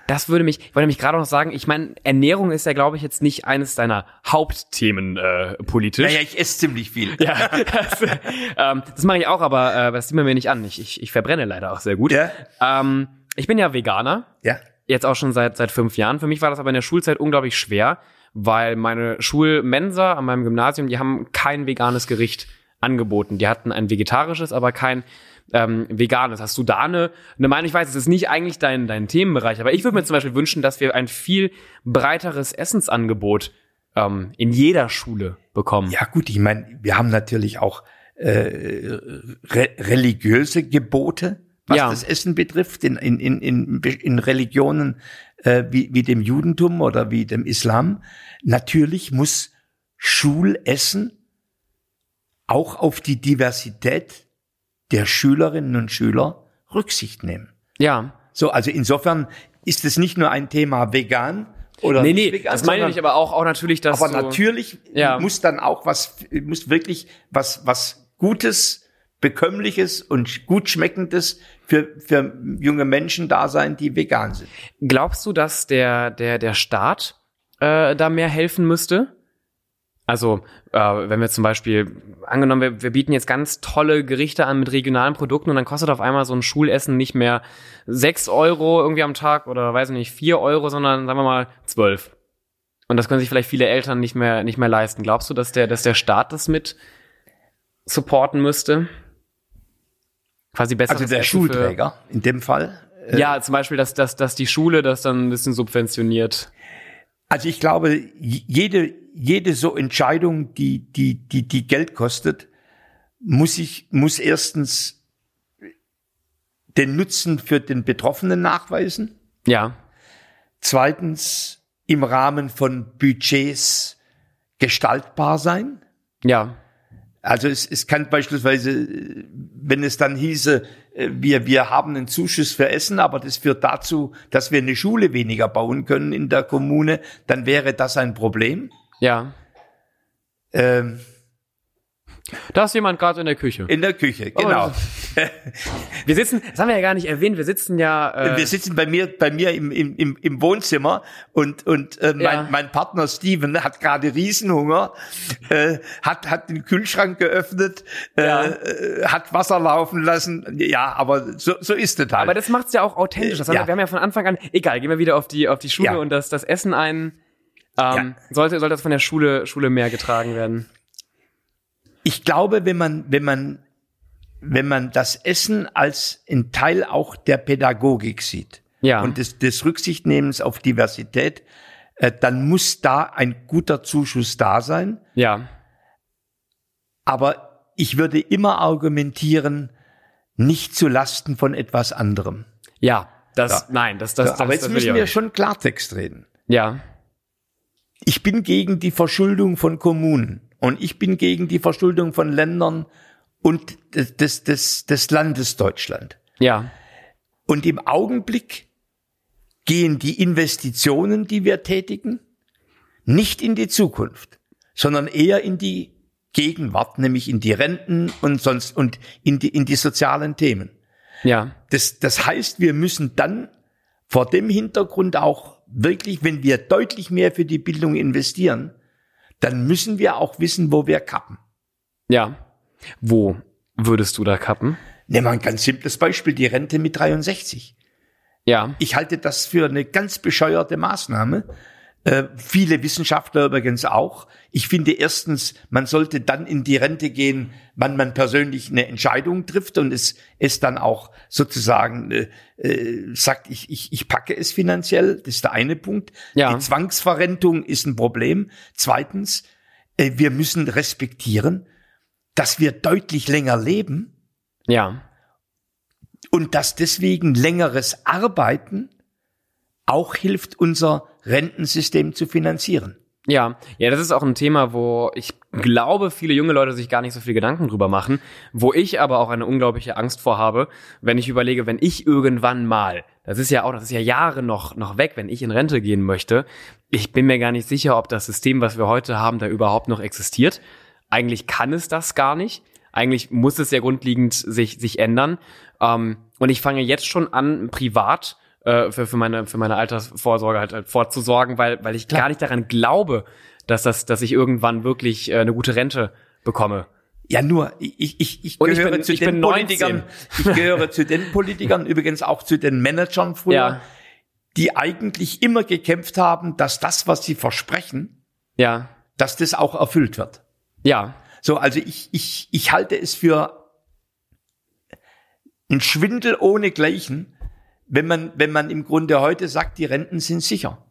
Das würde mich, ich wollte nämlich gerade noch sagen, ich meine, Ernährung ist ja, glaube ich, jetzt nicht eines deiner Hauptthemen äh, politisch. Naja, ich esse ziemlich viel. Ja, *laughs* das, ähm, das mache ich auch, aber äh, das sieht man mir nicht an. Ich, ich, ich verbrenne leider auch sehr gut. Ja. Ähm, ich bin ja Veganer, Ja. jetzt auch schon seit seit fünf Jahren. Für mich war das aber in der Schulzeit unglaublich schwer, weil meine Schulmensa an meinem Gymnasium, die haben kein veganes Gericht angeboten. Die hatten ein vegetarisches, aber kein ähm, veganes. Hast du da eine, eine Meinung? Ich weiß, es ist nicht eigentlich dein, dein Themenbereich, aber ich würde mir zum Beispiel wünschen, dass wir ein viel breiteres Essensangebot ähm, in jeder Schule bekommen. Ja gut, ich meine, wir haben natürlich auch äh, re religiöse Gebote, was Ja. das Essen betrifft, in, in, in, in, Religionen äh, wie, wie dem Judentum oder wie dem Islam. Natürlich muss Schulessen auch auf die Diversität der Schülerinnen und Schüler Rücksicht nehmen. Ja. So, also insofern ist es nicht nur ein Thema vegan oder Nee, nee, vegan, das meine ich aber auch, auch natürlich, dass aber so, natürlich Ja. muss dann auch was, muss wirklich was, was Gutes, Bekömmliches und gut Schmeckendes für, für junge Menschen da sein, die vegan sind. Glaubst du, dass der, der, der Staat äh, da mehr helfen müsste? Also, äh, wenn wir zum Beispiel, angenommen, wir, wir bieten jetzt ganz tolle Gerichte an mit regionalen Produkten und dann kostet auf einmal so ein Schulessen nicht mehr sechs Euro irgendwie am Tag oder weiß ich nicht, vier Euro, sondern sagen wir mal zwölf. Und das können sich vielleicht viele Eltern nicht mehr, nicht mehr leisten. Glaubst du, dass der, dass der Staat das mit supporten müsste? Quasi besser. Also der Schulträger in dem Fall. Ja, zum Beispiel, dass, dass, dass die Schule das dann ein bisschen subventioniert. Also ich glaube, jede, jede so Entscheidung, die, die, die, die Geld kostet, muss ich, muss erstens den Nutzen für den Betroffenen nachweisen. Ja, Zweitens im Rahmen von Budgets gestaltbar sein. ja, Also es, es kann beispielsweise, wenn es dann hieße, äh, wir, wir haben einen Zuschuss für Essen, aber das führt dazu, dass wir eine Schule weniger bauen können in der Kommune, dann wäre das ein Problem. ja. Ähm, Da ist jemand gerade in der Küche. in der Küche, genau. *laughs* Wir sitzen, das haben wir ja gar nicht erwähnt, wir sitzen ja. Äh, wir sitzen bei mir, bei mir im, im, im, im Wohnzimmer und, und äh, mein, Ja. mein Partner Steven hat gerade Riesenhunger, äh, hat, hat den Kühlschrank geöffnet, Ja. äh, hat Wasser laufen lassen. Ja, aber so, so ist es halt. aber das macht's ja auch authentisch. Das haben Ja. wir, wir haben ja von Anfang an. Egal, gehen wir wieder auf die auf die Schule und das das Essen ein. Ähm, Sollte sollte das von der Schule Schule mehr getragen werden? Ich glaube, wenn man, wenn man, wenn man das Essen als ein Teil auch der Pädagogik sieht Ja. und des, des Rücksichtnehmens auf Diversität, äh, dann muss da ein guter Zuschuss da sein. Ja, Aber ich würde immer argumentieren, nicht zu Lasten von etwas anderem. ja. Das Ja. nein, das das. So, aber das, jetzt das müssen wir schon Klartext reden. Ja, Ich bin gegen die Verschuldung von Kommunen und ich bin gegen die Verschuldung von Ländern und des, des, des, des Landes Deutschland. ja, Und im Augenblick gehen die Investitionen, die wir tätigen, nicht in die Zukunft, sondern eher in die Gegenwart, nämlich in die Renten und sonst und in die, in die sozialen Themen. ja, Das, das heißt, wir müssen dann vor dem Hintergrund auch wirklich, wenn wir deutlich mehr für die Bildung investieren, dann müssen wir auch wissen, wo wir kappen. Ja. Wo würdest du da kappen? Nehmen wir ein ganz simples Beispiel, die Rente mit 63. Ja. Ich halte das für eine ganz bescheuerte Maßnahme. Äh, viele Wissenschaftler übrigens auch. Ich finde erstens, man sollte dann in die Rente gehen, wann man persönlich eine Entscheidung trifft und es, es dann auch sozusagen äh, äh, sagt, ich, ich, ich packe es finanziell. Das ist der eine Punkt. Ja. Die Zwangsverrentung ist ein Problem. Zweitens, äh, wir müssen respektieren, dass wir deutlich länger leben Ja. und dass deswegen längeres Arbeiten auch hilft, unser Rentensystem zu finanzieren. Ja, ja, das ist auch ein Thema, wo ich glaube, viele junge Leute sich gar nicht so viel Gedanken drüber machen, wo ich aber auch eine unglaubliche Angst vor habe, wenn ich überlege, wenn ich irgendwann mal, das ist ja auch, das ist ja Jahre noch, noch weg, wenn ich in Rente gehen möchte, ich bin mir gar nicht sicher, ob das System, was wir heute haben, da überhaupt noch existiert. Eigentlich kann es das gar nicht. Eigentlich muss es ja grundlegend sich, sich ändern. Ähm, und ich fange jetzt schon an, privat äh, für, für, meine, für meine Altersvorsorge halt, halt vorzusorgen, weil, weil ich gar nicht daran glaube, dass, das, dass ich irgendwann wirklich äh, eine gute Rente bekomme. Ja, nur, ich, ich, ich Und ich gehöre bin- zu ich den Politikern, *laughs* ich gehöre zu den Politikern, übrigens auch zu den Managern früher, Ja. die eigentlich immer gekämpft haben, dass das, was sie versprechen, Ja, dass das auch erfüllt wird. ja, So, also ich, ich, ich halte es für ein Schwindel ohne Gleichen, wenn man, wenn man im Grunde heute sagt, die Renten sind sicher.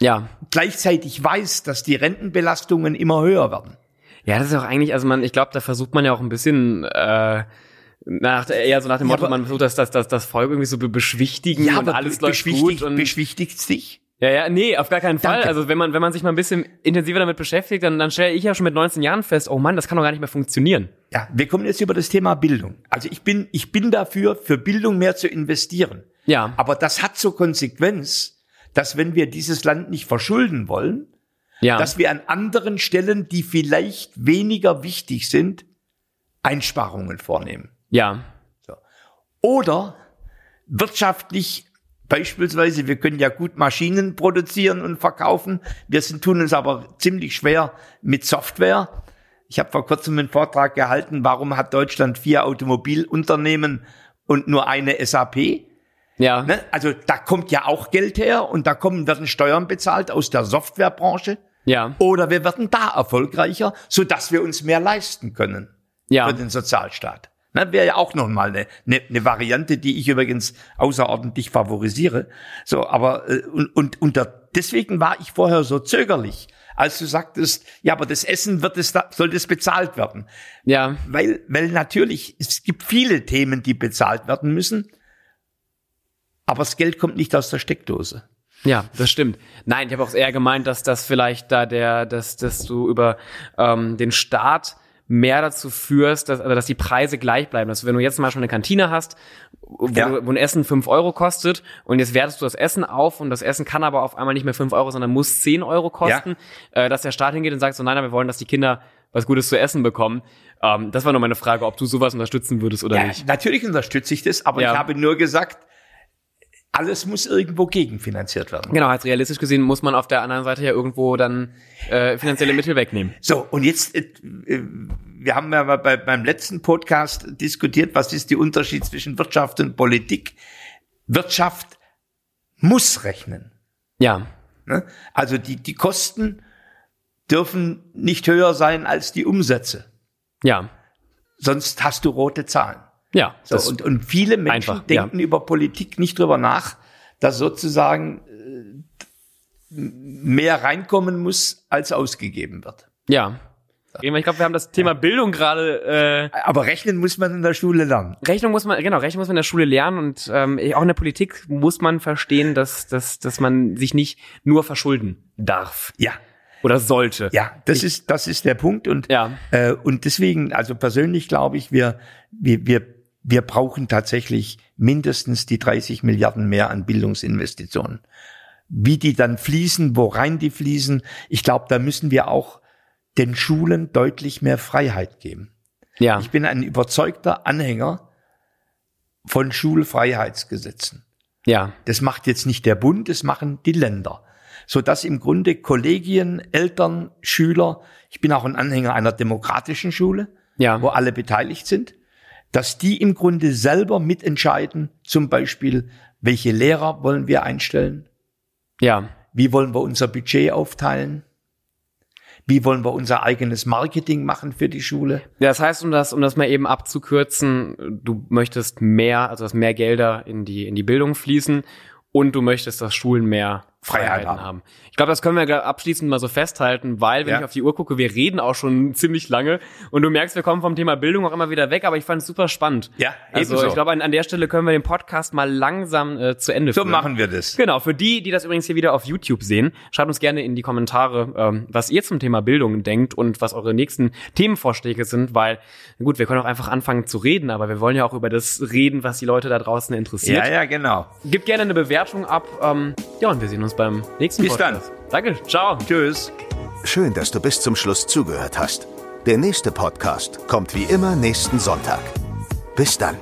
ja. Gleichzeitig weiß, dass die Rentenbelastungen immer höher werden. Ja, das ist auch eigentlich, also man, ich glaube, da versucht man ja auch ein bisschen äh, nach eher so nach dem Ja, Motto, aber- man versucht das, das, das, das Volk irgendwie so be beschwichtigen und alles läuft gut beschwichtigt, und beschwichtigt's dich? ja, ja, nee, auf gar keinen Fall. Danke. Also wenn man, wenn man sich mal ein bisschen intensiver damit beschäftigt, dann, dann stelle ich ja schon mit 19 Jahren fest, oh Mann, das kann doch gar nicht mehr funktionieren. Ja, wir kommen jetzt über das Thema Bildung. Also ich bin, ich bin dafür, für Bildung mehr zu investieren. Ja, Aber das hat zur Konsequenz, dass wenn wir dieses Land nicht verschulden wollen, ja, dass wir an anderen Stellen, die vielleicht weniger wichtig sind, Einsparungen vornehmen. ja, Oder wirtschaftlich beispielsweise, wir können ja gut Maschinen produzieren und verkaufen, wir sind, tun uns aber ziemlich schwer mit Software. Ich habe vor kurzem einen Vortrag gehalten, warum hat Deutschland vier Automobilunternehmen und nur eine SAP? Ja, Ne? Also da kommt ja auch Geld her und da kommen, werden Steuern bezahlt aus der Softwarebranche. ja, Oder wir werden da erfolgreicher, so dass wir uns mehr leisten können ja, für den Sozialstaat. Ne, Wäre ja auch nochmal eine, eine, eine Variante, die ich übrigens außerordentlich favorisiere. So, aber äh, und, und unter deswegen war ich vorher so zögerlich, als du sagtest, ja, aber das Essen wird es da, soll das bezahlt werden. ja, Weil, weil natürlich, es gibt viele Themen, die bezahlt werden müssen, aber das Geld kommt nicht aus der Steckdose. Ja, das stimmt. Nein, ich habe auch eher gemeint, dass das vielleicht da der, dass, dass du über ähm, den Staat mehr dazu führst, dass, also dass die Preise gleich bleiben. Dass wenn du jetzt mal schon eine Kantine hast, wo, Ja. du, wo ein Essen fünf Euro kostet und jetzt wertest du das Essen auf und das Essen kann aber auf einmal nicht mehr fünf Euro, sondern muss zehn Euro kosten, äh, dass der Staat hingeht und sagt so, nein, nein, wir wollen, dass die Kinder was Gutes zu essen bekommen. Ähm, das war nur meine Frage, ob du sowas unterstützen würdest oder Ja, nicht. natürlich unterstütze ich das, aber Ja. ich habe nur gesagt, alles muss irgendwo gegenfinanziert werden. Genau, als realistisch gesehen muss man auf der anderen Seite ja irgendwo dann äh, finanzielle Mittel wegnehmen. So, und jetzt, äh, äh, wir haben ja bei, beim letzten Podcast diskutiert, was ist der Unterschied zwischen Wirtschaft und Politik. Wirtschaft muss rechnen. Ja, Ne? Also die, die Kosten dürfen nicht höher sein als die Umsätze. ja, Sonst hast du rote Zahlen. Ja. So, das- und, und viele Menschen einfach, ja. denken über Politik nicht drüber nach, dass sozusagen äh, mehr reinkommen muss, als ausgegeben wird. Ja. Ich glaube, wir haben das Thema Bildung gerade. Äh, Aber rechnen muss man in der Schule lernen. Rechnung muss man, genau, Rechnung muss man in der Schule lernen und ähm, auch in der Politik muss man verstehen, dass, dass, dass man sich nicht nur verschulden darf Ja, oder sollte. ja, das ist das ist der Punkt und Ja. äh, und deswegen, also persönlich glaube ich, wir wir wir wir brauchen tatsächlich mindestens die 30 Milliarden mehr an Bildungsinvestitionen. Wie die dann fließen, worein die fließen, ich glaube, da müssen wir auch den Schulen deutlich mehr Freiheit geben. Ja. Ich bin ein überzeugter Anhänger von Schulfreiheitsgesetzen. Ja. Das macht jetzt nicht der Bund, das machen die Länder. so dass im Grunde Kollegien, Eltern, Schüler, ich bin auch ein Anhänger einer demokratischen Schule, Ja. wo alle beteiligt sind, dass die im Grunde selber mitentscheiden, zum Beispiel, welche Lehrer wollen wir einstellen, Ja. wie wollen wir unser Budget aufteilen, wie wollen wir unser eigenes Marketing machen für die Schule. Das heißt, um das, um das mal eben abzukürzen, du möchtest mehr, also dass mehr Gelder in die, in die Bildung fließen und du möchtest, dass Schulen mehr Freiheit Freiheiten haben. haben. Ich glaube, das können wir abschließend mal so festhalten, weil, wenn Ja. ich auf die Uhr gucke, wir reden auch schon *laughs* ziemlich lange und du merkst, wir kommen vom Thema Bildung auch immer wieder weg, aber ich fand es super spannend. Ja, Also ebenso. ich glaube, an, an der Stelle können wir den Podcast mal langsam äh, zu Ende So führen. machen wir das. Genau, für die, die das übrigens hier wieder auf YouTube sehen, schreibt uns gerne in die Kommentare, ähm, was ihr zum Thema Bildung denkt und was eure nächsten Themenvorschläge sind, weil, gut, wir können auch einfach anfangen zu reden, aber wir wollen ja auch über das reden, was die Leute da draußen interessiert. Ja, ja, genau. Gebt gerne eine Bewertung ab. Ähm, ja, und wir sehen uns beim nächsten Bis Podcast. Danke, ciao. Tschüss. Schön, dass du bis zum Schluss zugehört hast. Der nächste Podcast kommt wie immer nächsten Sonntag. Bis dann.